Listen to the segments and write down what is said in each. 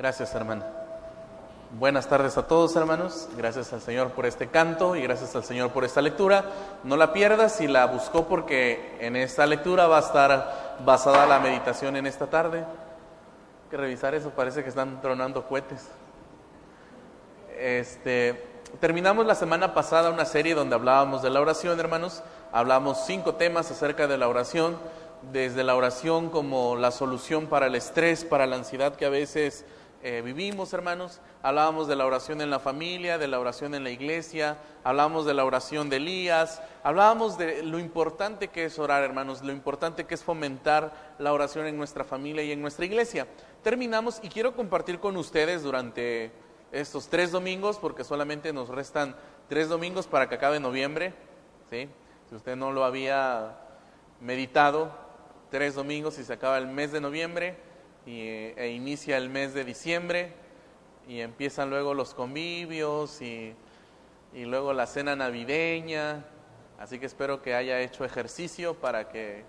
Gracias, hermano. Buenas tardes a todos, hermanos. Gracias al Señor por este canto y gracias al Señor por esta lectura. No la pierdas y la buscó porque en esta lectura va a estar basada la meditación en esta tarde. Hay que revisar eso, parece que están tronando cohetes. Este, terminamos la semana pasada una serie donde hablábamos de la oración, hermanos. Hablamos cinco temas acerca de la oración, desde la oración como la solución para el estrés, para la ansiedad que a veces eh, vivimos, hermanos. Hablábamos de la oración en la familia, de la oración en la iglesia, hablábamos de la oración de Elías, hablábamos de lo importante que es orar, hermanos, lo importante que es fomentar la oración en nuestra familia y en nuestra iglesia. Terminamos y quiero compartir con ustedes durante estos tres domingos, porque solamente nos restan tres domingos para que acabe noviembre. ¿sí? Si usted no lo había meditado, tres domingos y se acaba el mes de noviembre y, e inicia el mes de diciembre y empiezan luego los convivios y, y luego la cena navideña. Así que espero que haya hecho ejercicio para que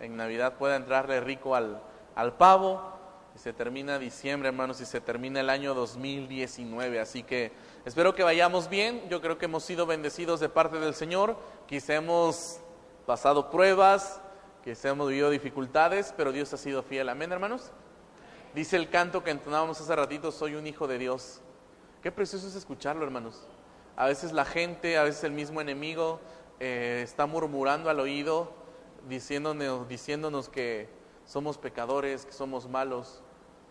en Navidad pueda entrarle rico al, al pavo. Y se termina diciembre, hermanos, y se termina el año 2019. Así que espero que vayamos bien. Yo creo que hemos sido bendecidos de parte del Señor. Quizá hemos pasado pruebas, quizá hemos vivido dificultades, pero Dios ha sido fiel. Amén, hermanos. Dice el canto que entonábamos hace ratito, soy un hijo de Dios. Qué precioso es escucharlo, hermanos. A veces la gente, a veces el mismo enemigo eh, está murmurando al oído, diciéndonos, que somos pecadores, que somos malos,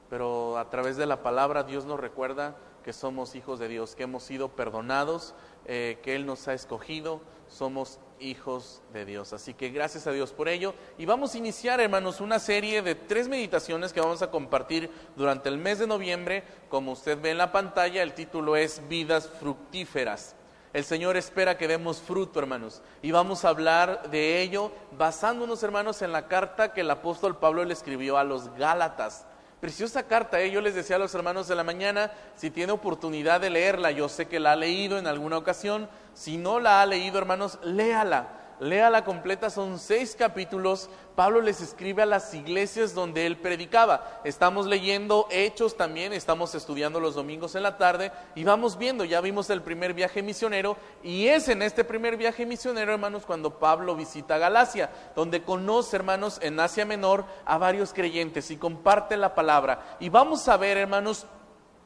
pero a través de la palabra Dios nos recuerda que somos hijos de Dios, que hemos sido perdonados, eh, que Él nos ha escogido, somos hijos de Dios. Así que gracias a Dios por ello. Y vamos a iniciar, hermanos, una serie de tres meditaciones que vamos a compartir durante el mes de noviembre. Como usted ve en la pantalla, el título es Vidas Fructíferas. El Señor espera que demos fruto, hermanos. Y vamos a hablar de ello basándonos, hermanos, en la carta que el apóstol Pablo le escribió a los Gálatas. Preciosa carta, ¿eh? yo les decía a los hermanos de la mañana, si tiene oportunidad de leerla, yo sé que la ha leído en alguna ocasión, si no la ha leído, hermanos, léala léala completa, son seis capítulos. Pablo les escribe a las iglesias donde él predicaba. Estamos leyendo Hechos también, estamos estudiando los domingos en la tarde y vamos viendo, ya vimos el primer viaje misionero y es en este primer viaje misionero, hermanos, cuando Pablo visita Galacia, donde conoce, hermanos, en Asia Menor a varios creyentes y comparte la palabra. Y vamos a ver, hermanos,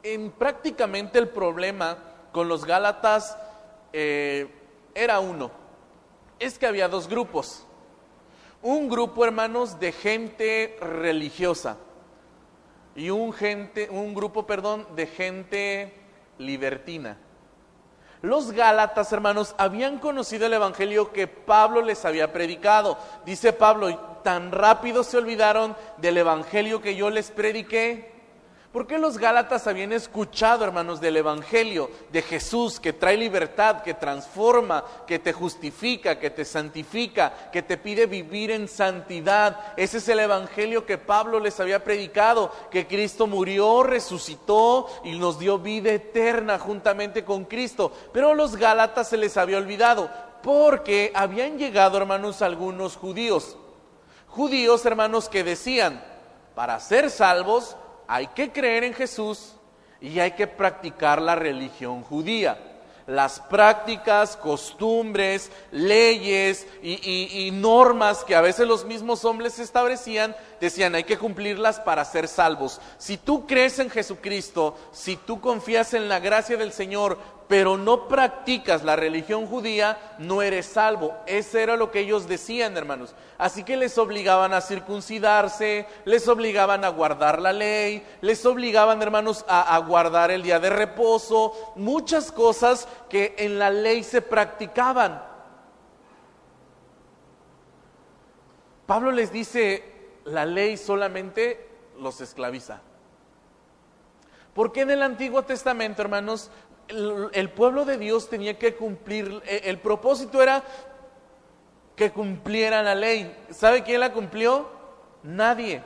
en prácticamente el problema con los Gálatas eh, era uno es que había dos grupos. Un grupo, hermanos, de gente religiosa y un, gente, un grupo, perdón, de gente libertina. Los Gálatas, hermanos, habían conocido el Evangelio que Pablo les había predicado. Dice Pablo, tan rápido se olvidaron del Evangelio que yo les prediqué ¿Por qué los Gálatas habían escuchado, hermanos, del Evangelio de Jesús que trae libertad, que transforma, que te justifica, que te santifica, que te pide vivir en santidad? Ese es el Evangelio que Pablo les había predicado, que Cristo murió, resucitó y nos dio vida eterna juntamente con Cristo. Pero a los Gálatas se les había olvidado porque habían llegado, hermanos, algunos judíos. Judíos, hermanos, que decían, para ser salvos, hay que creer en Jesús y hay que practicar la religión judía. Las prácticas, costumbres, leyes y, normas que a veces los mismos hombres establecían, decían hay que cumplirlas para ser salvos. Si tú crees en Jesucristo, si tú confías en la gracia del Señor, pero no practicas la religión judía, no eres salvo. Eso era lo que ellos decían, hermanos. Así que les obligaban a circuncidarse, les obligaban a guardar la ley, les obligaban, hermanos, a, guardar el día de reposo, muchas cosas que en la ley se practicaban. Pablo les dice, la ley solamente los esclaviza. Porque en el Antiguo Testamento, hermanos, el, pueblo de Dios tenía que cumplir, e, el propósito era que cumplieran la ley. ¿Sabe quién la cumplió? Nadie.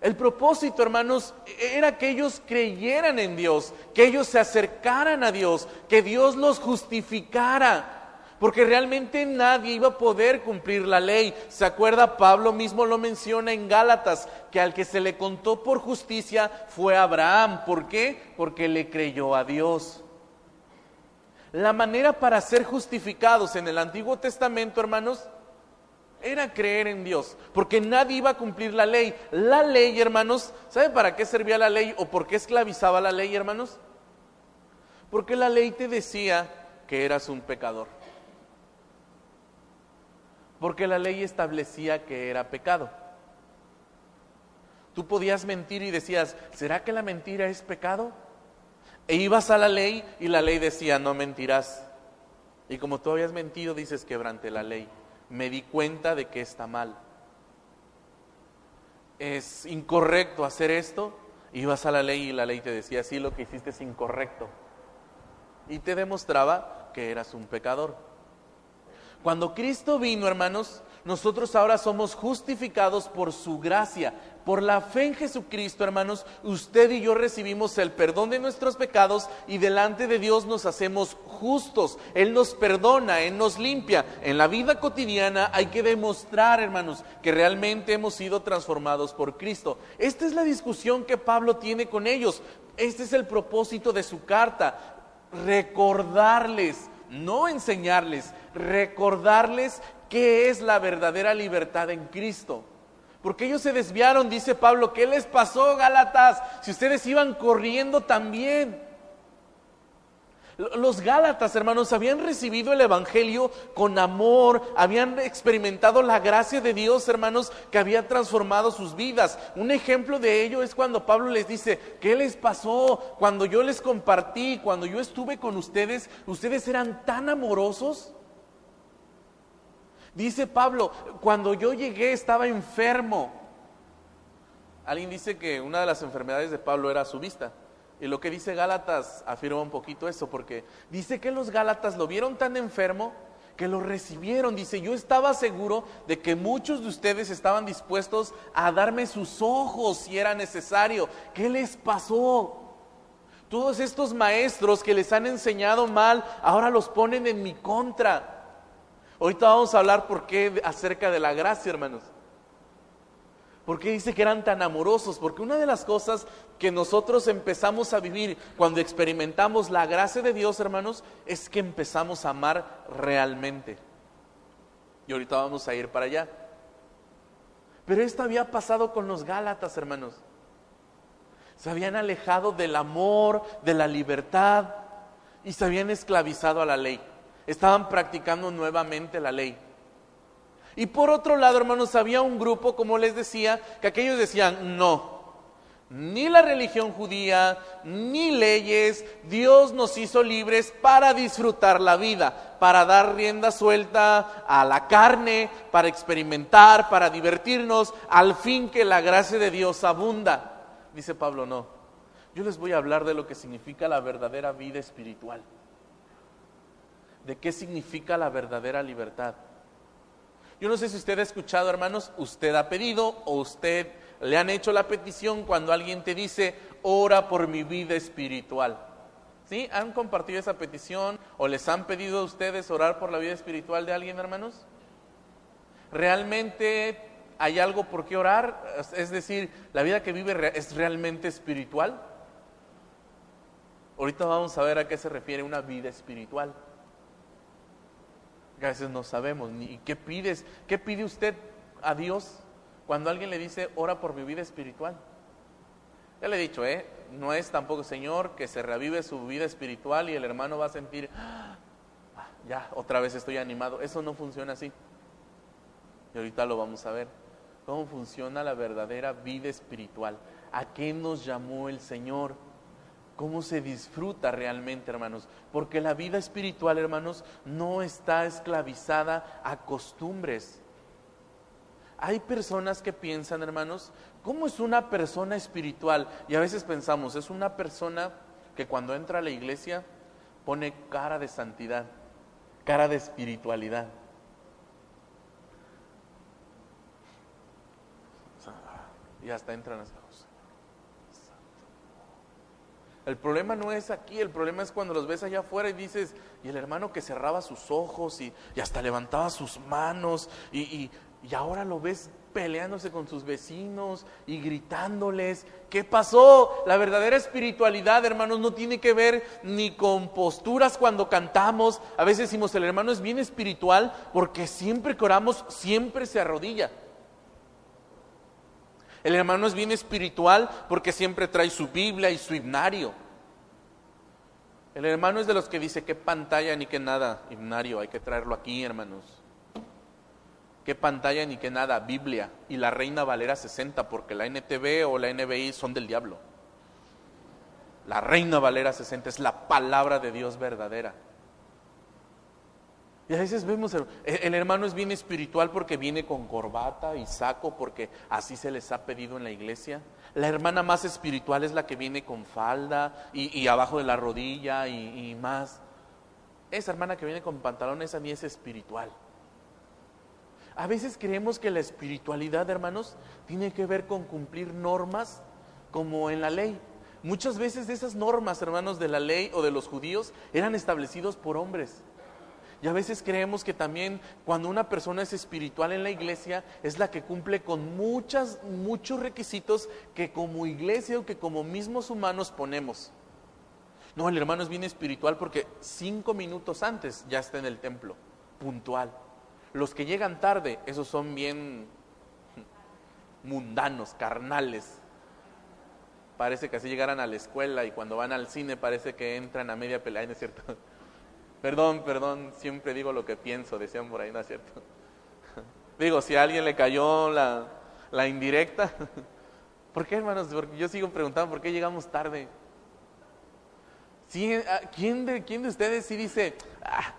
El propósito, hermanos, era que ellos creyeran en Dios, que ellos se acercaran a Dios, que Dios los justificara porque realmente nadie iba a poder cumplir la ley. ¿Se acuerda? Pablo mismo lo menciona en Gálatas, que al que se le contó por justicia fue Abraham. ¿Por qué? Porque le creyó a Dios. La manera para ser justificados en el Antiguo Testamento, hermanos, era creer en Dios, porque nadie iba a cumplir la ley. La ley, hermanos, ¿sabe para qué servía la ley o por qué esclavizaba la ley, hermanos? Porque la ley te decía que eras un pecador. Porque la ley establecía que era pecado. Tú podías mentir y decías, ¿será que la mentira es pecado? E ibas a la ley y la ley decía, no mentirás. Y como tú habías mentido, dices, quebrante la ley me di cuenta de que está mal. Es incorrecto hacer esto. Ibas a la ley y la ley te decía, sí, lo que hiciste es incorrecto. Y te demostraba que eras un pecador. Cuando Cristo vino, hermanos, nosotros ahora somos justificados por su gracia. Por la fe en Jesucristo, hermanos, usted y yo recibimos el perdón de nuestros pecados y delante de Dios nos hacemos justos. Él nos perdona, Él nos limpia. En la vida cotidiana hay que demostrar, hermanos, que realmente hemos sido transformados por Cristo. Esta es la discusión que Pablo tiene con ellos. Este es el propósito de su carta. Recordarles, no enseñarles, recordarles qué es la verdadera libertad en Cristo. Porque ellos se desviaron, dice Pablo, ¿qué les pasó, Gálatas? Si ustedes iban corriendo también. Los Gálatas, hermanos, habían recibido el Evangelio con amor, habían experimentado la gracia de Dios, hermanos, que había transformado sus vidas. Un ejemplo de ello es cuando Pablo les dice, ¿qué les pasó? Cuando yo les compartí, cuando yo estuve con ustedes, ustedes eran tan amorosos. Dice Pablo, cuando yo llegué estaba enfermo. Alguien dice que una de las enfermedades de Pablo era su vista. Y lo que dice Gálatas afirma un poquito eso, porque dice que los Gálatas lo vieron tan enfermo que lo recibieron. Dice, yo estaba seguro de que muchos de ustedes estaban dispuestos a darme sus ojos si era necesario. ¿Qué les pasó? Todos estos maestros que les han enseñado mal, ahora los ponen en mi contra. Ahorita vamos a hablar por qué acerca de la gracia, hermanos. ¿Por qué dice que eran tan amorosos? Porque una de las cosas que nosotros empezamos a vivir cuando experimentamos la gracia de Dios, hermanos, es que empezamos a amar realmente. Y ahorita vamos a ir para allá. Pero esto había pasado con los Gálatas, hermanos. Se habían alejado del amor, de la libertad y se habían esclavizado a la ley estaban practicando nuevamente la ley. Y por otro lado, hermanos, había un grupo, como les decía, que aquellos decían, no, ni la religión judía, ni leyes, Dios nos hizo libres para disfrutar la vida, para dar rienda suelta a la carne, para experimentar, para divertirnos, al fin que la gracia de Dios abunda. Dice Pablo, no, yo les voy a hablar de lo que significa la verdadera vida espiritual de qué significa la verdadera libertad. Yo no sé si usted ha escuchado, hermanos, usted ha pedido o usted le han hecho la petición cuando alguien te dice, ora por mi vida espiritual. ¿Sí? ¿Han compartido esa petición o les han pedido a ustedes orar por la vida espiritual de alguien, hermanos? ¿Realmente hay algo por qué orar? Es decir, ¿la vida que vive es realmente espiritual? Ahorita vamos a ver a qué se refiere una vida espiritual a veces no sabemos ni qué pides, qué pide usted a Dios cuando alguien le dice, ora por mi vida espiritual. Ya le he dicho, ¿eh? no es tampoco, Señor, que se revive su vida espiritual y el hermano va a sentir, ah, ya, otra vez estoy animado. Eso no funciona así. Y ahorita lo vamos a ver. ¿Cómo funciona la verdadera vida espiritual? ¿A qué nos llamó el Señor? Cómo se disfruta realmente, hermanos. Porque la vida espiritual, hermanos, no está esclavizada a costumbres. Hay personas que piensan, hermanos, ¿cómo es una persona espiritual? Y a veces pensamos, es una persona que cuando entra a la iglesia pone cara de santidad, cara de espiritualidad. Y hasta entran a el problema no es aquí, el problema es cuando los ves allá afuera y dices, y el hermano que cerraba sus ojos y, hasta levantaba sus manos y, y ahora lo ves peleándose con sus vecinos y gritándoles. ¿Qué pasó? La verdadera espiritualidad, hermanos, no tiene que ver ni con posturas cuando cantamos. A veces decimos, el hermano es bien espiritual porque siempre que oramos, siempre se arrodilla. El hermano es bien espiritual porque siempre trae su Biblia y su himnario. El hermano es de los que dice que pantalla ni que nada, himnario, hay que traerlo aquí, hermanos qué pantalla ni qué nada, Biblia y la Reina Valera 60, porque la NTV o la NBI son del diablo. La Reina Valera 60 es la palabra de Dios verdadera. Y a veces vemos, el, el, hermano es bien espiritual porque viene con corbata y saco, porque así se les ha pedido en la iglesia. La hermana más espiritual es la que viene con falda y, abajo de la rodilla y, más. Esa hermana que viene con pantalones a mí es espiritual. A veces creemos que la espiritualidad, hermanos, tiene que ver con cumplir normas como en la ley. Muchas veces esas normas, hermanos, de la ley o de los judíos eran establecidos por hombres. Y a veces creemos que también cuando una persona es espiritual en la iglesia es la que cumple con muchas, muchos requisitos que como iglesia o que como mismos humanos ponemos. No, el hermano es bien espiritual porque cinco minutos antes ya está en el templo, puntual. Los que llegan tarde, esos son bien mundanos, carnales. Parece que así llegaran a la escuela y cuando van al cine parece que entran a media pelea, ¿no es cierto? Perdón, perdón, siempre digo lo que pienso, decían por ahí, ¿no es cierto? Digo, si a alguien le cayó la, la indirecta, ¿por qué hermanos? Porque yo sigo preguntando, ¿por qué llegamos tarde? ¿Quién de, ¿Quién de ustedes sí dice, ah,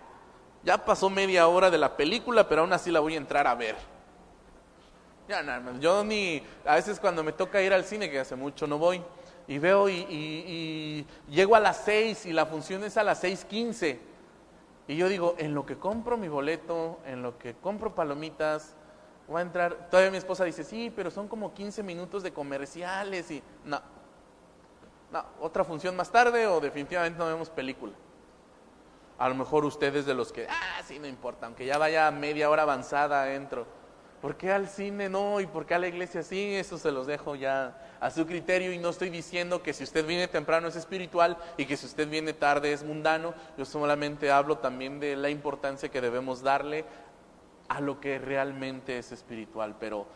ya pasó media hora de la película, pero aún así la voy a entrar a ver. Ya, no, yo ni, a veces cuando me toca ir al cine, que hace mucho no voy, y veo y, llego a las seis y la función es a las seis quince. Y yo digo, en lo que compro mi boleto, en lo que compro palomitas, voy a entrar. Todavía mi esposa dice, sí, pero son como 15 minutos de comerciales y no. No, otra función más tarde o definitivamente no vemos película. A lo mejor ustedes de los que, ah, sí, no importa, aunque ya vaya media hora avanzada, entro. ¿Por qué al cine no? ¿Y por qué a la iglesia sí? Eso se los dejo ya a su criterio y no estoy diciendo que si usted viene temprano es espiritual y que si usted viene tarde es mundano. Yo solamente hablo también de la importancia que debemos darle a lo que realmente es espiritual. Pero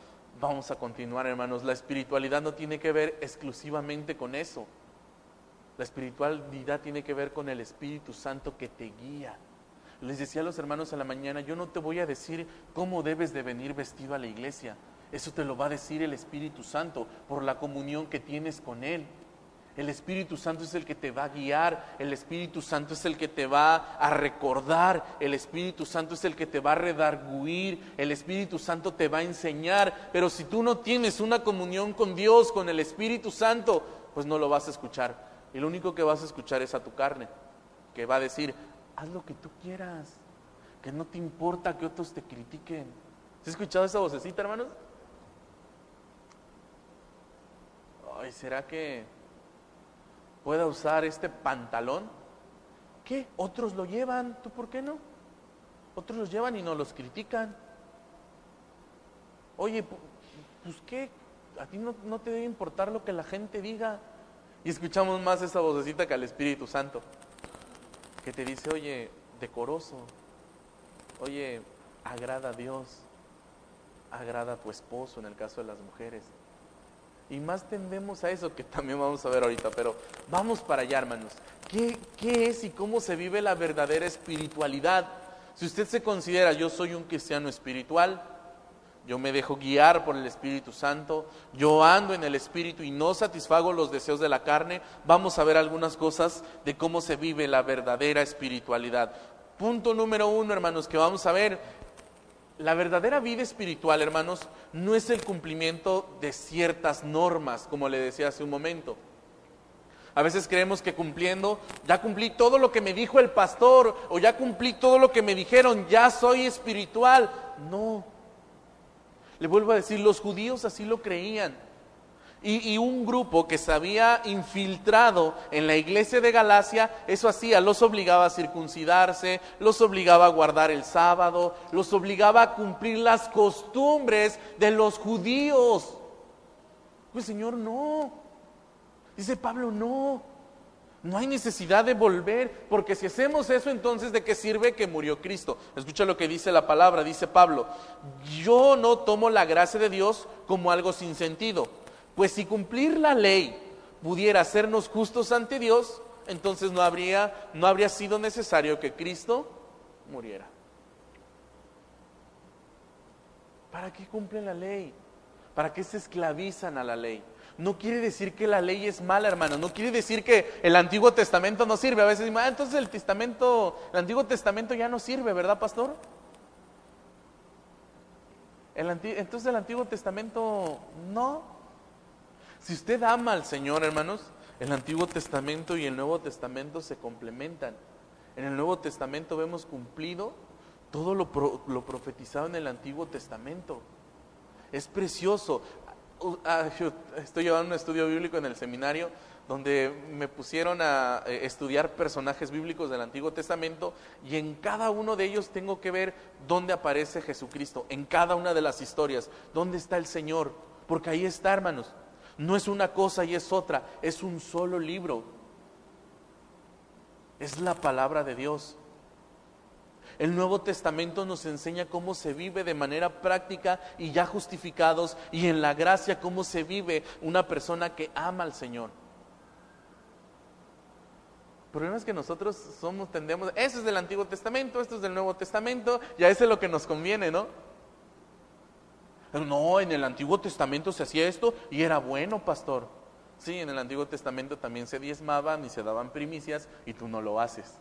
vamos a continuar, hermanos. La espiritualidad no tiene que ver exclusivamente con eso. La espiritualidad tiene que ver con el Espíritu Santo que te guía. Les decía a los hermanos en la mañana, yo no te voy a decir cómo debes de venir vestido a la iglesia. Eso te lo va a decir el Espíritu Santo por la comunión que tienes con Él. El Espíritu Santo es el que te va a guiar, el Espíritu Santo es el que te va a recordar, el Espíritu Santo es el que te va a redarguir, el Espíritu Santo te va a enseñar, pero si tú no tienes una comunión con Dios, con el Espíritu Santo, pues no lo vas a escuchar. Y lo único que vas a escuchar es a tu carne, que va a decir, haz lo que tú quieras, que no te importa que otros te critiquen. ¿Has escuchado esa vocecita, hermanos? Ay, ¿será que pueda usar este pantalón? ¿Qué? Otros lo llevan, ¿tú por qué no? Otros los llevan y no los critican. Oye, pues qué, a ti no, no te debe importar lo que la gente diga. Y escuchamos más esa vocecita que al Espíritu Santo, que te dice, oye, decoroso, oye, agrada a Dios, agrada a tu esposo en el caso de las mujeres. Y más tendemos a eso que también vamos a ver ahorita, pero vamos para allá, hermanos. ¿Qué, ¿Qué, es y cómo se vive la verdadera espiritualidad? Si usted se considera, yo soy un cristiano espiritual, yo me dejo guiar por el Espíritu Santo, yo ando en el Espíritu y no satisfago los deseos de la carne, vamos a ver algunas cosas de cómo se vive la verdadera espiritualidad. Punto número uno, hermanos, que vamos a ver, la verdadera vida espiritual, hermanos, no es el cumplimiento de ciertas normas, como le decía hace un momento. A veces creemos que cumpliendo, ya cumplí todo lo que me dijo el pastor o ya cumplí todo lo que me dijeron, ya soy espiritual. No, le vuelvo a decir, los judíos así lo creían. Y, un grupo que se había infiltrado en la iglesia de Galacia, eso hacía, los obligaba a circuncidarse, los obligaba a guardar el sábado, los obligaba a cumplir las costumbres de los judíos. Pues Señor, no. Dice Pablo, no. No hay necesidad de volver, porque si hacemos eso, entonces ¿de qué sirve que murió Cristo? Escucha lo que dice la palabra, dice Pablo, yo no tomo la gracia de Dios como algo sin sentido pues si cumplir la ley pudiera hacernos justos ante Dios, entonces no habría, no habría sido necesario que Cristo muriera. ¿Para qué cumplen la ley? ¿Para qué se esclavizan a la ley? No quiere decir que la ley es mala, hermano. No quiere decir que el Antiguo Testamento no sirve. A veces ah, entonces el Testamento, el Antiguo Testamento ya no sirve, ¿verdad, pastor? Entonces el Antiguo Testamento no. Si usted ama al Señor, hermanos, el Antiguo Testamento y el Nuevo Testamento se complementan. En el Nuevo Testamento vemos cumplido todo lo, profetizado en el Antiguo Testamento. Es precioso. Ah, estoy llevando un estudio bíblico en el seminario donde me pusieron a eh, estudiar personajes bíblicos del Antiguo Testamento y en cada uno de ellos tengo que ver dónde aparece Jesucristo, en cada una de las historias, dónde está el Señor, porque ahí está, hermanos. No es una cosa y es otra, es un solo libro. Es la palabra de Dios. El Nuevo Testamento nos enseña cómo se vive de manera práctica y ya justificados y en la gracia cómo se vive una persona que ama al Señor. El problema es que nosotros somos, tendemos, eso es del Antiguo Testamento, esto es del Nuevo Testamento, y a ese es lo que nos conviene, ¿no? No, en el Antiguo Testamento se hacía esto y era bueno, pastor. Sí, en el Antiguo Testamento también se diezmaban y se daban primicias y tú no lo haces.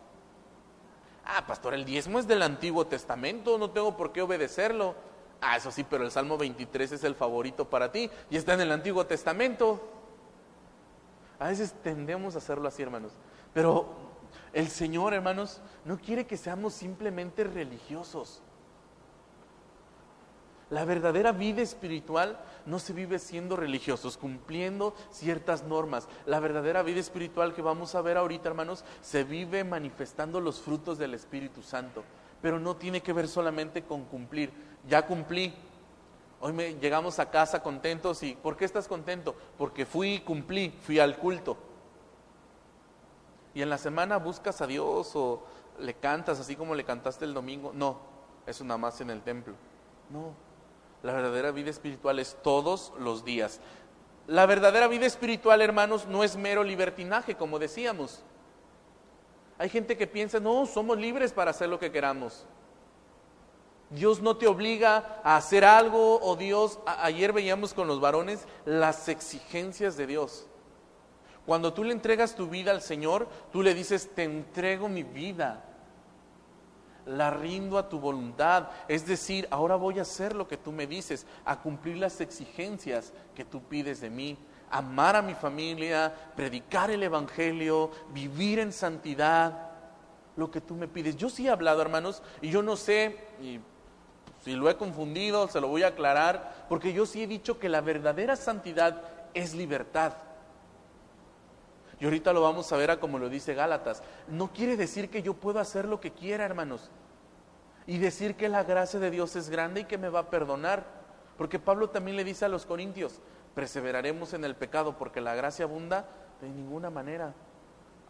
Ah, pastor, el diezmo es del Antiguo Testamento, no tengo por qué obedecerlo. Ah, eso sí, pero el Salmo 23 es el favorito para ti y está en el Antiguo Testamento. A veces tendemos a hacerlo así, hermanos. Pero el Señor, hermanos, no quiere que seamos simplemente religiosos. La verdadera vida espiritual no se vive siendo religiosos, cumpliendo ciertas normas. La verdadera vida espiritual que vamos a ver ahorita, hermanos, se vive manifestando los frutos del Espíritu Santo. Pero no tiene que ver solamente con cumplir. Ya cumplí. Hoy me, llegamos a casa contentos y ¿por qué estás contento? Porque fui y cumplí, fui al culto. Y en la semana buscas a Dios o le cantas así como le cantaste el domingo. No, eso nada más en el templo. No, la verdadera vida espiritual es todos los días. La verdadera vida espiritual, hermanos, no es mero libertinaje, como decíamos. Hay gente que piensa, no, somos libres para hacer lo que queramos. Dios no te obliga a hacer algo o Dios, ayer veíamos con los varones las exigencias de Dios. Cuando tú le entregas tu vida al Señor, tú le dices, te entrego mi vida la rindo a tu voluntad. Es decir, ahora voy a hacer lo que tú me dices, a cumplir las exigencias que tú pides de mí. Amar a mi familia, predicar el Evangelio, vivir en santidad, lo que tú me pides. Yo sí he hablado, hermanos, y yo no sé, y si lo he confundido, se lo voy a aclarar, porque yo sí he dicho que la verdadera santidad es libertad. Y ahorita lo vamos a ver a como lo dice Gálatas. No quiere decir que yo puedo hacer lo que quiera, hermanos. Y decir que la gracia de Dios es grande y que me va a perdonar. Porque Pablo también le dice a los corintios, perseveraremos en el pecado porque la gracia abunda de ninguna manera.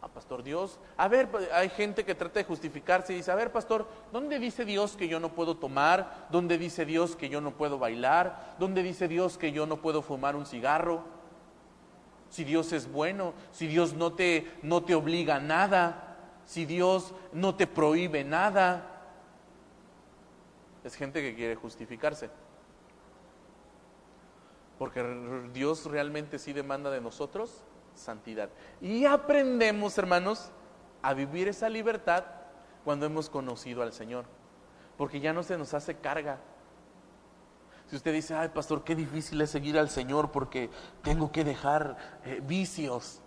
Ah, pastor Dios, a ver, hay gente que trata de justificarse y dice, a ver, pastor, ¿dónde dice Dios que yo no puedo tomar? ¿Dónde dice Dios que yo no puedo bailar? ¿Dónde dice Dios que yo no puedo fumar un cigarro? Si Dios es bueno, si Dios no te, no te obliga a nada, si Dios no te prohíbe nada. Es gente que quiere justificarse. Porque Dios realmente sí demanda de nosotros santidad. Y aprendemos, hermanos, a vivir esa libertad cuando hemos conocido al Señor. Porque ya no se nos hace carga, si usted dice, ay pastor, qué difícil es seguir al Señor porque tengo que dejar eh, vicios.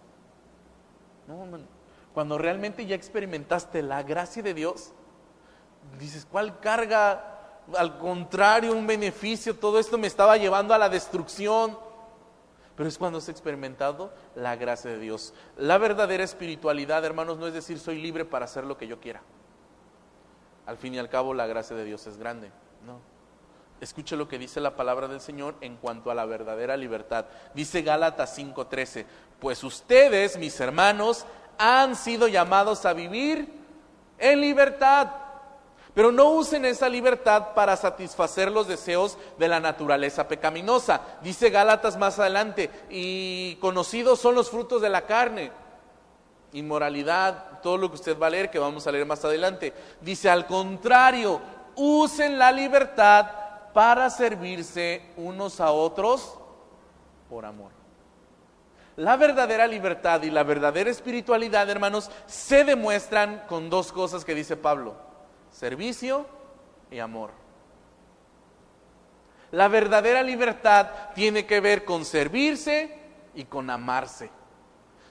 No, cuando realmente ya experimentaste la gracia de Dios, dices, ¿cuál carga? Al contrario, un beneficio, todo esto me estaba llevando a la destrucción. pero es cuando has experimentado la gracia de Dios. La verdadera espiritualidad, hermanos, no es decir soy libre para hacer lo que yo quiera. Al fin y al cabo, la gracia de Dios es grande. No. Escuche lo que dice la palabra del Señor en cuanto a la verdadera libertad. Dice Gálatas 5:13, pues ustedes, mis hermanos, han sido llamados a vivir en libertad. Pero no usen esa libertad para satisfacer los deseos de la naturaleza pecaminosa. Dice Gálatas más adelante, y conocidos son los frutos de la carne. Inmoralidad, todo lo que usted va a leer, que vamos a leer más adelante. Dice, al contrario, usen la libertad para servirse unos a otros por amor. La verdadera libertad y la verdadera espiritualidad, hermanos, se demuestran con dos cosas que dice Pablo servicio y amor. La verdadera libertad tiene que ver con servirse y con amarse.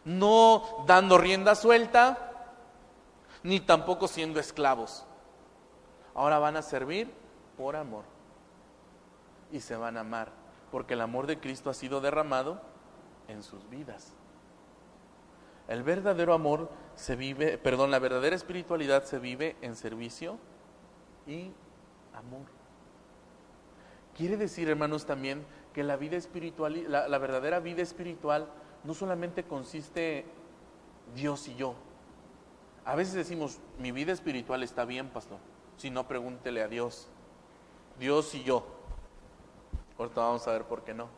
No dando rienda suelta, ni tampoco siendo esclavos. Ahora van a servir por amor. Y se van a amar, porque el amor de Cristo ha sido derramado en sus vidas. El verdadero amor se vive, perdón, la verdadera espiritualidad se vive en servicio y amor. Quiere decir, hermanos, también que la vida espiritual, la, la verdadera vida espiritual no solamente consiste Dios y yo. A veces decimos, mi vida espiritual está bien, pastor. Si no, pregúntele a Dios. Dios y yo. Ahorita vamos a ver por qué no.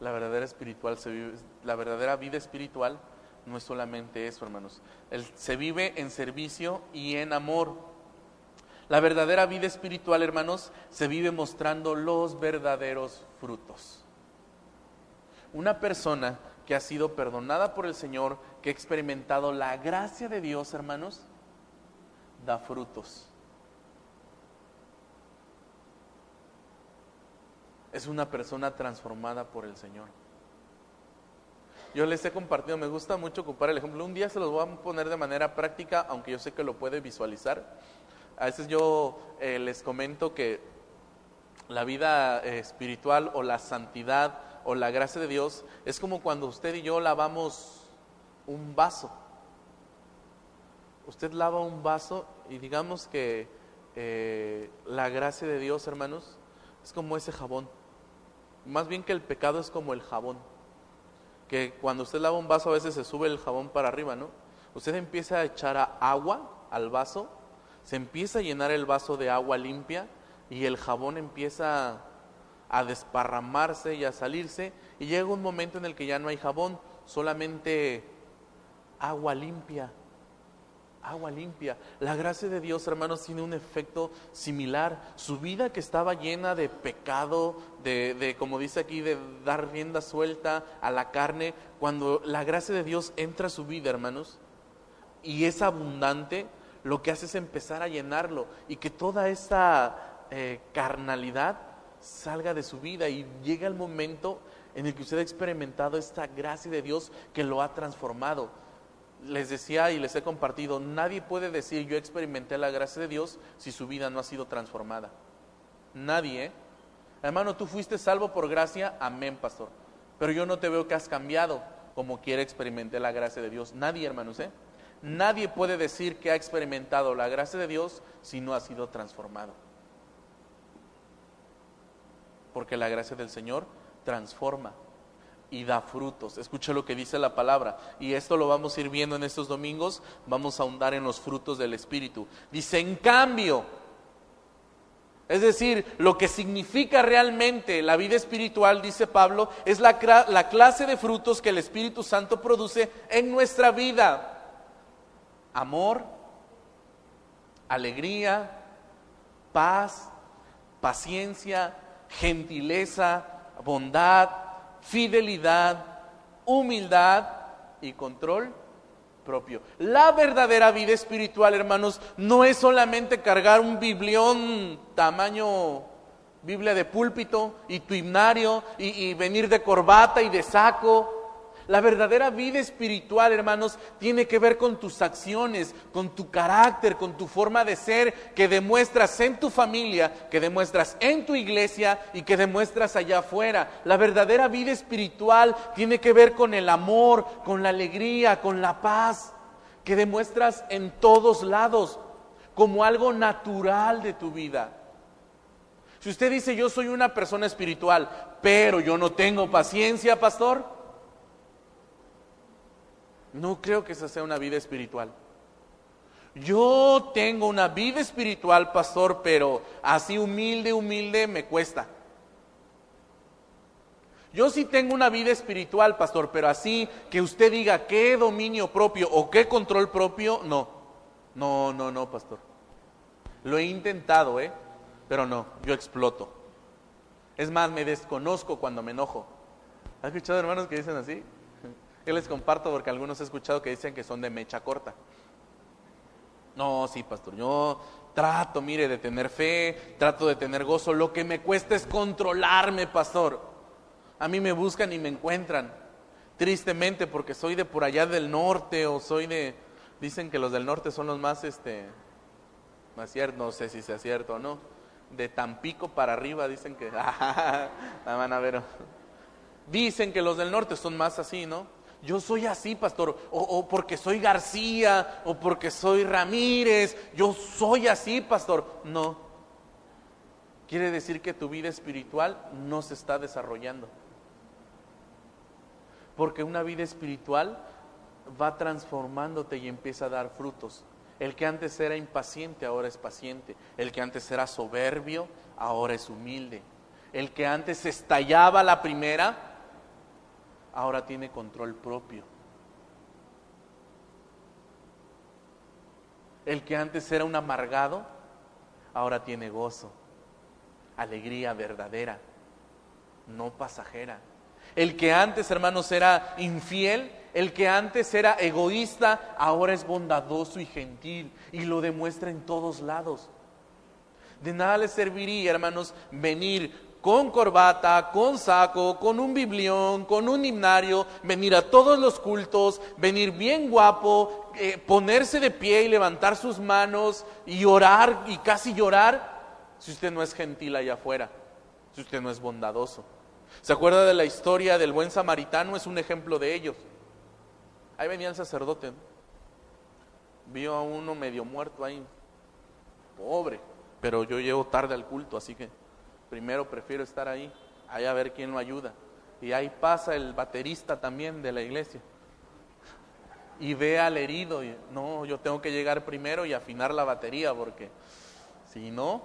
La verdadera espiritual se vive, la verdadera vida espiritual no es solamente eso, hermanos. se vive en servicio y en amor. La verdadera vida espiritual, hermanos, se vive mostrando los verdaderos frutos. Una persona que ha sido perdonada por el Señor, que ha experimentado la gracia de Dios, hermanos, da frutos. Es una persona transformada por el Señor. Yo les he compartido, me gusta mucho ocupar el ejemplo. Un día se los voy a poner de manera práctica, aunque yo sé que lo puede visualizar. A veces yo eh, les comento que la vida eh, espiritual o la santidad o la gracia de Dios es como cuando usted y yo lavamos un vaso. Usted lava un vaso y digamos que eh, la gracia de Dios, hermanos, es como ese jabón más bien que el pecado es como el jabón. Que cuando usted lava un vaso a veces se sube el jabón para arriba, ¿no? Usted empieza a echar agua al vaso, se empieza a llenar el vaso de agua limpia y el jabón empieza a desparramarse y a salirse y llega un momento en el que ya no hay jabón, solamente agua limpia agua limpia. La gracia de Dios, hermanos, tiene un efecto similar. Su vida que estaba llena de pecado, de, de, como dice aquí, de dar rienda suelta a la carne, cuando la gracia de Dios entra a su vida, hermanos, y es abundante, lo que hace es empezar a llenarlo y que toda esa eh, carnalidad salga de su vida y llega el momento en el que usted ha experimentado esta gracia de Dios que lo ha transformado les decía y les he compartido, nadie puede decir yo experimenté la gracia de Dios si su vida no ha sido transformada. Nadie, ¿eh? Hermano, tú fuiste salvo por gracia, amén, pastor. Pero yo no te veo que has cambiado como quiere experimentar la gracia de Dios. Nadie, hermanos, ¿eh? Nadie puede decir que ha experimentado la gracia de Dios si no ha sido transformado. Porque la gracia del Señor transforma y da frutos. Escucha lo que dice la palabra. Y esto lo vamos a ir viendo en estos domingos. Vamos a ahondar en los frutos del Espíritu. Dice, en cambio, es decir, lo que significa realmente la vida espiritual, dice Pablo, es la, la clase de frutos que el Espíritu Santo produce en nuestra vida. Amor, alegría, paz, paciencia, gentileza, bondad, fidelidad, humildad y control propio. La verdadera vida espiritual, hermanos, no es solamente cargar un biblión tamaño Biblia de púlpito y tu himnario y, y venir de corbata y de saco. La verdadera vida espiritual, hermanos, tiene que ver con tus acciones, con tu carácter, con tu forma de ser, que demuestras en tu familia, que demuestras en tu iglesia y que demuestras allá afuera. La verdadera vida espiritual tiene que ver con el amor, con la alegría, con la paz, que demuestras en todos lados como algo natural de tu vida. Si usted dice yo soy una persona espiritual, pero yo no tengo paciencia, pastor, no creo que esa sea una vida espiritual. Yo tengo una vida espiritual, pastor, pero así humilde, humilde me cuesta. Yo sí tengo una vida espiritual, pastor, pero así que usted diga qué dominio propio o qué control propio, no. No, no, no, pastor. Lo he intentado, ¿eh? Pero no, yo exploto. Es más, me desconozco cuando me enojo. ¿Has escuchado hermanos que dicen así? Yo les comparto porque algunos he escuchado que dicen que son de mecha corta. No, sí, pastor, yo trato, mire, de tener fe, trato de tener gozo. Lo que me cuesta es controlarme, pastor. A mí me buscan y me encuentran. Tristemente, porque soy de por allá del norte o soy de... Dicen que los del norte son los más, este... Más cierto, no sé si sea cierto o no. De Tampico para arriba dicen que... la van a ver. Dicen que los del norte son más así, ¿no? Yo soy así, pastor, o, porque soy García, o porque soy Ramírez, yo soy así, pastor. No. Quiere decir que tu vida espiritual no se está desarrollando. Porque una vida espiritual va transformándote y empieza a dar frutos. El que antes era impaciente ahora es paciente. El que antes era soberbio ahora es humilde. El que antes estallaba la primera ahora tiene control propio. El que antes era un amargado, ahora tiene gozo, alegría verdadera, no pasajera. El que antes, hermanos, era infiel, el que antes era egoísta, ahora es bondadoso y gentil y lo demuestra en todos lados. De nada le serviría, hermanos, venir con corbata, con saco, con un biblión, con un himnario, venir a todos los cultos, venir bien guapo, eh, ponerse de pie y levantar sus manos y orar y casi llorar, si usted no es gentil allá afuera, si usted no es bondadoso. ¿Se acuerda de la historia del buen samaritano? Es un ejemplo de ellos. Ahí venía el sacerdote, vio a uno medio muerto ahí, pobre, pero yo llego tarde al culto, así que primero prefiero estar ahí, ahí a ver quién lo ayuda. Y ahí pasa el baterista también de la iglesia. Y ve al herido y no, yo tengo que llegar primero y afinar la batería porque si no,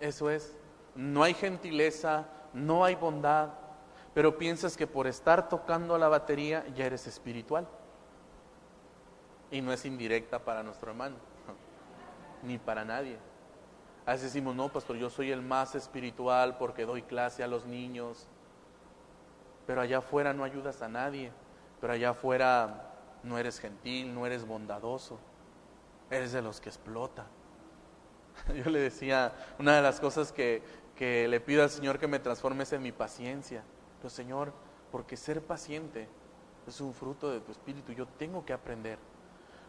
eso es, no hay gentileza, no hay bondad, pero piensas que por estar tocando la batería ya eres espiritual. Y no es indirecta para nuestro hermano, ni para nadie. A veces decimos, no, pastor, yo soy el más espiritual porque doy clase a los niños. Pero allá afuera no ayudas a nadie. Pero allá afuera no eres gentil, no eres bondadoso. Eres de los que explota. Yo le decía, una de las cosas que, que le pido al Señor que me transforme es en mi paciencia. Pero Señor, porque ser paciente es un fruto de tu espíritu. Yo tengo que aprender.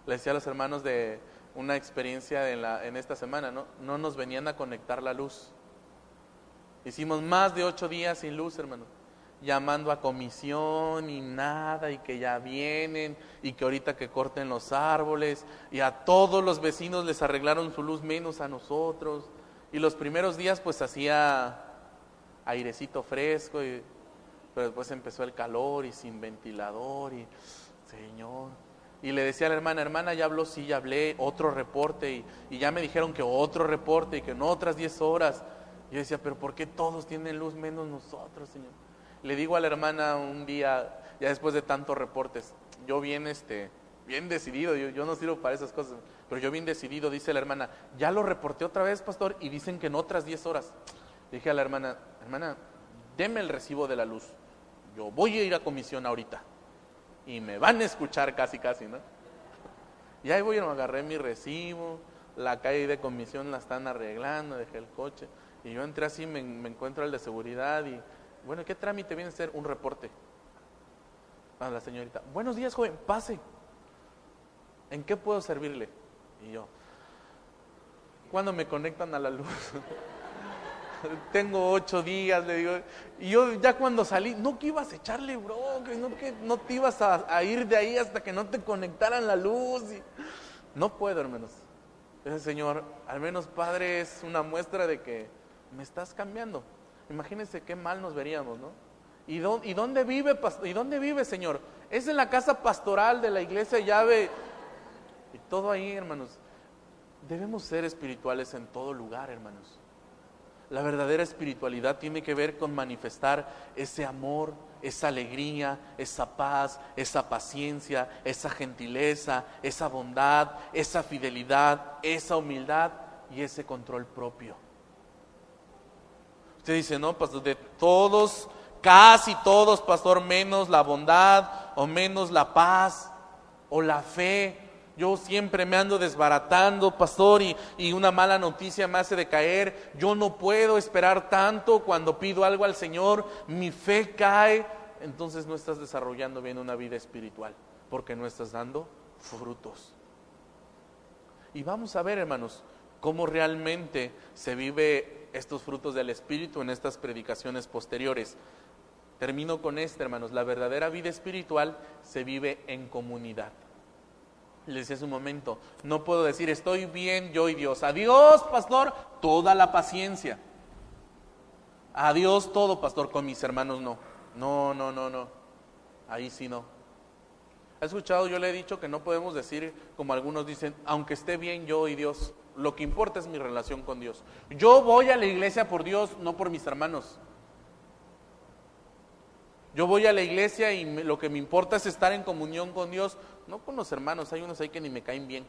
Le decía a los hermanos de, una experiencia en, la, en esta semana, ¿no? No nos venían a conectar la luz. Hicimos más de ocho días sin luz, hermano. Llamando a comisión y nada, y que ya vienen, y que ahorita que corten los árboles, y a todos los vecinos les arreglaron su luz menos a nosotros. Y los primeros días pues hacía airecito fresco, pero después empezó el calor y sin ventilador, y Señor, y le decía a la hermana, hermana, ya habló, sí, ya hablé, otro reporte, y, ya me dijeron que otro reporte y que en otras 10 horas. Y yo decía, pero ¿por qué todos tienen luz menos nosotros, Señor? Le digo a la hermana un día, ya después de tantos reportes, yo bien, este, bien decidido, yo, yo no sirvo para esas cosas, pero yo bien decidido, dice la hermana, ya lo reporté otra vez, pastor, y dicen que en otras 10 horas. dije a la hermana, hermana, deme el recibo de la luz, yo voy a ir a comisión ahorita y me van a escuchar casi, casi, ¿no? Y ahí voy, me agarré mi recibo, la calle de comisión la están arreglando, dejé el coche, y yo entré así, me, encuentro el de seguridad y, bueno, ¿qué trámite viene a ser? Un reporte. a la señorita, buenos días, joven, pase. ¿En qué puedo servirle? Y yo, ¿cuándo me conectan a la luz? Tengo ocho días, le digo. Y yo ya cuando salí, no que ibas a echarle bro, que no, que no te ibas a, ir de ahí hasta que no te conectaran la luz. no puedo, hermanos. Ese Señor, al menos Padre, es una muestra de que me estás cambiando. Imagínense qué mal nos veríamos, ¿no? ¿Y dónde, y dónde vive, ¿Y dónde vive, Señor? Es en la casa pastoral de la iglesia llave. Y todo ahí, hermanos. Debemos ser espirituales en todo lugar, hermanos. La verdadera espiritualidad tiene que ver con manifestar ese amor, esa alegría, esa paz, esa paciencia, esa gentileza, esa bondad, esa fidelidad, esa humildad y ese control propio. Usted dice, no, pastor, de todos, casi todos, pastor, menos la bondad o menos la paz o la fe. Yo siempre me ando desbaratando, pastor, y, y, una mala noticia me hace decaer. Yo no puedo esperar tanto cuando pido algo al Señor. Mi fe cae. Entonces no estás desarrollando bien una vida espiritual, porque no estás dando frutos. Y vamos a ver, hermanos, cómo realmente se vive estos frutos del Espíritu en estas predicaciones posteriores. Termino con este, hermanos. La verdadera vida espiritual se vive en comunidad. Les decía hace un momento, no puedo decir estoy bien yo y Dios. Adiós, pastor, toda la paciencia. Adiós todo, pastor, con mis hermanos no. No, no, no, no. Ahí sí no. ¿Ha escuchado? Yo le he dicho que no podemos decir, como algunos dicen, aunque esté bien yo y Dios. Lo que importa es mi relación con Dios. Yo voy a la iglesia por Dios, no por mis hermanos. Yo voy a la iglesia y lo que me importa es estar en comunión con Dios, no con los hermanos. Hay unos ahí que ni me caen bien.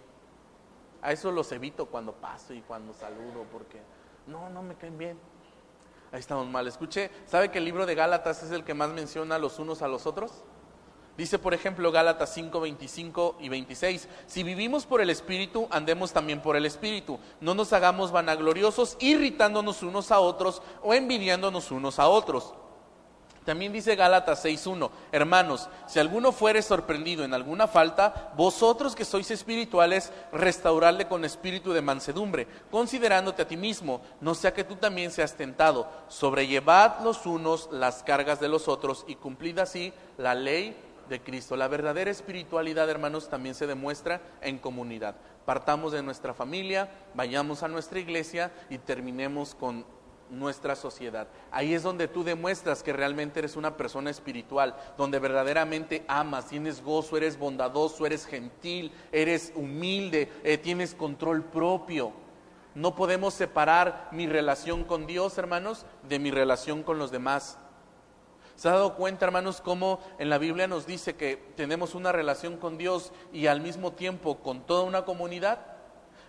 A eso los evito cuando paso y cuando saludo, porque no, no me caen bien. Ahí estamos mal. Escuche, ¿sabe que el libro de Gálatas es el que más menciona los unos a los otros? Dice, por ejemplo, Gálatas 5, 25 y 26, si vivimos por el Espíritu, andemos también por el Espíritu. No nos hagamos vanagloriosos, irritándonos unos a otros o envidiándonos unos a otros. También dice Gálatas 6.1, hermanos, si alguno fuere sorprendido en alguna falta, vosotros que sois espirituales, restaurarle con espíritu de mansedumbre, considerándote a ti mismo, no sea que tú también seas tentado. Sobrellevad los unos las cargas de los otros y cumplid así la ley de Cristo. La verdadera espiritualidad, hermanos, también se demuestra en comunidad. Partamos de nuestra familia, vayamos a nuestra iglesia y terminemos con nuestra sociedad. Ahí es donde tú demuestras que realmente eres una persona espiritual, donde verdaderamente amas, tienes gozo, eres bondadoso, eres gentil, eres humilde, eh, tienes control propio. No podemos separar mi relación con Dios, hermanos, de mi relación con los demás. ¿Se ha dado cuenta, hermanos, cómo en la Biblia nos dice que tenemos una relación con Dios y al mismo tiempo con toda una comunidad?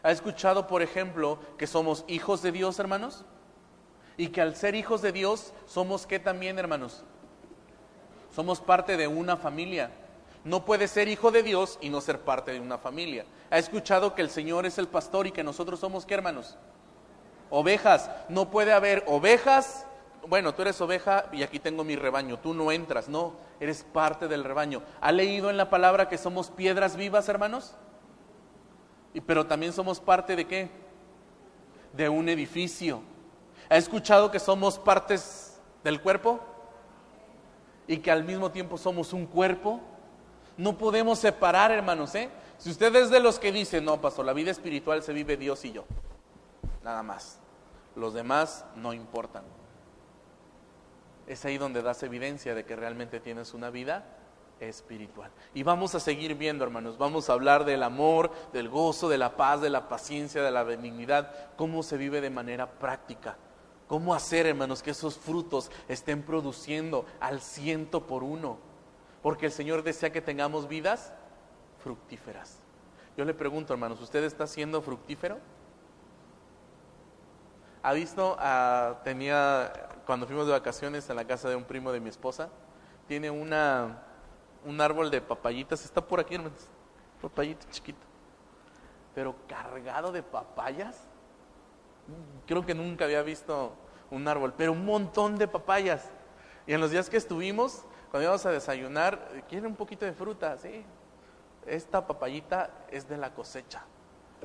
¿Ha escuchado, por ejemplo, que somos hijos de Dios, hermanos? Y que al ser hijos de Dios, somos qué también, hermanos? Somos parte de una familia. No puede ser hijo de Dios y no ser parte de una familia. ¿Ha escuchado que el Señor es el pastor y que nosotros somos qué, hermanos? Ovejas. No puede haber ovejas bueno, tú eres oveja y aquí tengo mi rebaño, tú no entras, no, eres parte del rebaño. ¿Ha leído en la palabra que somos piedras vivas, hermanos? Y, pero también somos parte de qué? De un edificio. ¿Ha escuchado que somos partes del cuerpo? Y que al mismo tiempo somos un cuerpo. No podemos separar, hermanos, ¿eh? Si usted es de los que dicen, no, pastor, la vida espiritual se vive Dios y yo. Nada más. Los demás no importan es ahí donde das evidencia de que realmente tienes una vida espiritual. Y vamos a seguir viendo, hermanos, vamos a hablar del amor, del gozo, de la paz, de la paciencia, de la benignidad, cómo se vive de manera práctica. ¿Cómo hacer, hermanos, que esos frutos estén produciendo al ciento por uno? Porque el Señor desea que tengamos vidas fructíferas. Yo le pregunto, hermanos, ¿usted está siendo fructífero? ¿Ha visto? Ah, tenía cuando fuimos de vacaciones a la casa de un primo de mi esposa, tiene una, un árbol de papayitas, está por aquí, hermanos, papayito chiquito, pero cargado de papayas. Creo que nunca había visto un árbol, pero un montón de papayas. Y en los días que estuvimos, cuando íbamos a desayunar, ¿quieren un poquito de fruta? Sí. Esta papayita es de la cosecha.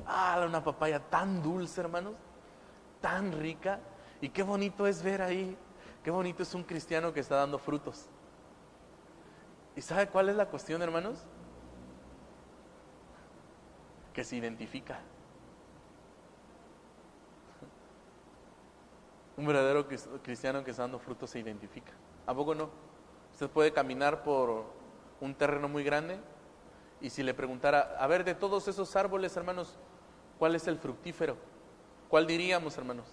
Ah, una papaya tan dulce, hermanos, tan rica. Y qué bonito es ver ahí, qué bonito es un cristiano que está dando frutos. ¿Y sabe cuál es la cuestión, hermanos? Que se identifica. Un verdadero cristiano que está dando frutos se identifica. ¿A poco no? Usted puede caminar por un terreno muy grande y si le preguntara, a ver, de todos esos árboles, hermanos, ¿cuál es el fructífero? ¿Cuál diríamos, hermanos?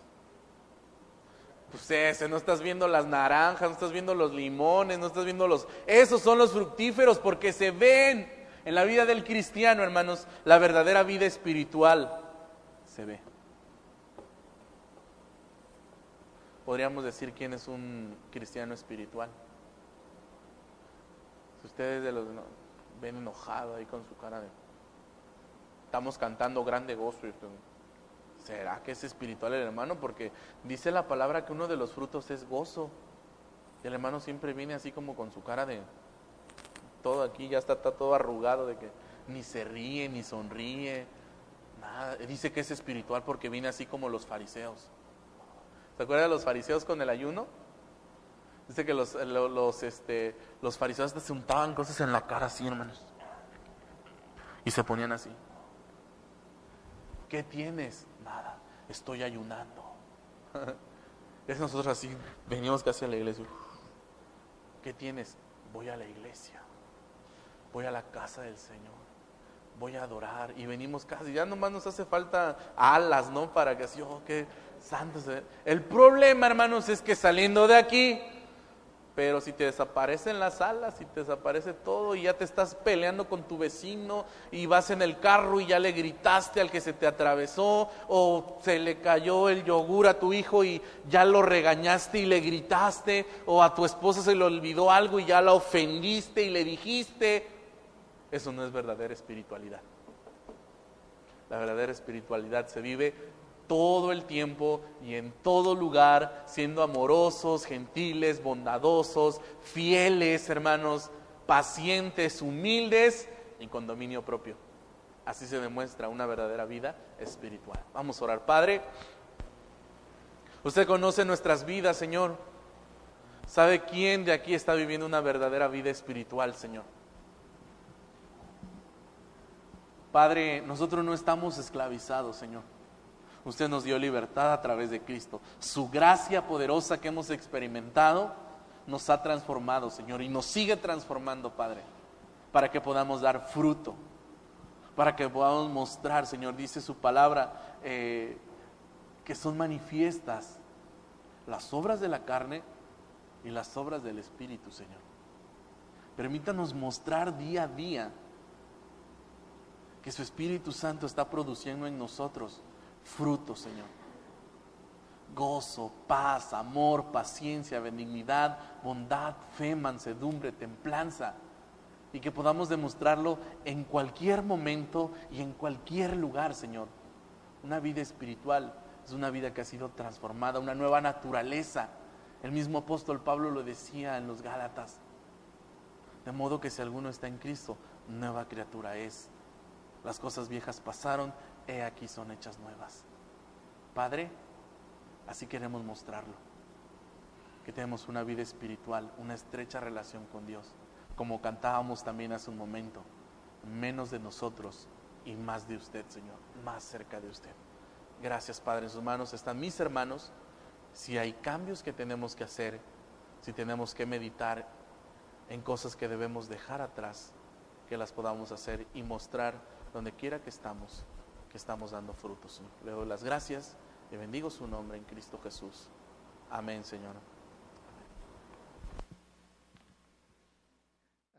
Pues ese, no estás viendo las naranjas, no estás viendo los limones, no estás viendo los... Esos son los fructíferos porque se ven en la vida del cristiano, hermanos, la verdadera vida espiritual se ve. Podríamos decir quién es un cristiano espiritual. Si ustedes de los ven enojado ahí con su cara de estamos cantando grande gozo y ¿Será que es espiritual el hermano? Porque dice la palabra que uno de los frutos es gozo. Y el hermano siempre viene así como con su cara de todo aquí, ya está, está todo arrugado, de que ni se ríe, ni sonríe. Nada. Dice que es espiritual porque viene así como los fariseos. ¿Se acuerdan de los fariseos con el ayuno? Dice que los, los, este, los fariseos se untaban cosas en la cara así, hermanos. Y se ponían así. ¿Qué tienes? Nada, estoy ayunando. es nosotros así, venimos casi a la iglesia. ¿Qué tienes? Voy a la iglesia. Voy a la casa del Señor. Voy a adorar. Y venimos casi, ya nomás nos hace falta alas, ¿no? Para que así, oh, qué santos. El problema, hermanos, es que saliendo de aquí, pero si te desaparecen las alas, si te desaparece todo y ya te estás peleando con tu vecino y vas en el carro y ya le gritaste al que se te atravesó o se le cayó el yogur a tu hijo y ya lo regañaste y le gritaste o a tu esposa se le olvidó algo y ya la ofendiste y le dijiste, eso no es verdadera espiritualidad. La verdadera espiritualidad se vive todo el tiempo y en todo lugar, siendo amorosos, gentiles, bondadosos, fieles, hermanos, pacientes, humildes y con dominio propio. Así se demuestra una verdadera vida espiritual. Vamos a orar. Padre, usted conoce nuestras vidas, Señor. ¿Sabe quién de aquí está viviendo una verdadera vida espiritual, Señor? Padre, nosotros no estamos esclavizados, Señor. Usted nos dio libertad a través de Cristo. Su gracia poderosa que hemos experimentado nos ha transformado, Señor, y nos sigue transformando, Padre, para que podamos dar fruto, para que podamos mostrar, Señor, dice su palabra, eh, que son manifiestas las obras de la carne y las obras del Espíritu, Señor. Permítanos mostrar día a día que su Espíritu Santo está produciendo en nosotros fruto, Señor. Gozo, paz, amor, paciencia, benignidad, bondad, fe, mansedumbre, templanza. Y que podamos demostrarlo en cualquier momento y en cualquier lugar, Señor. Una vida espiritual es una vida que ha sido transformada, una nueva naturaleza. El mismo apóstol Pablo lo decía en los Gálatas. De modo que si alguno está en Cristo, nueva criatura es. Las cosas viejas pasaron, he aquí son hechas nuevas. Padre, así queremos mostrarlo. Que tenemos una vida espiritual, una estrecha relación con Dios. Como cantábamos también hace un momento, menos de nosotros y más de usted, Señor, más cerca de usted. Gracias, Padre. En sus manos están mis hermanos. Si hay cambios que tenemos que hacer, si tenemos que meditar en cosas que debemos dejar atrás, que las podamos hacer y mostrar donde quiera que estamos que estamos dando frutos. Le doy las gracias y bendigo su nombre en Cristo Jesús. Amén, Señor.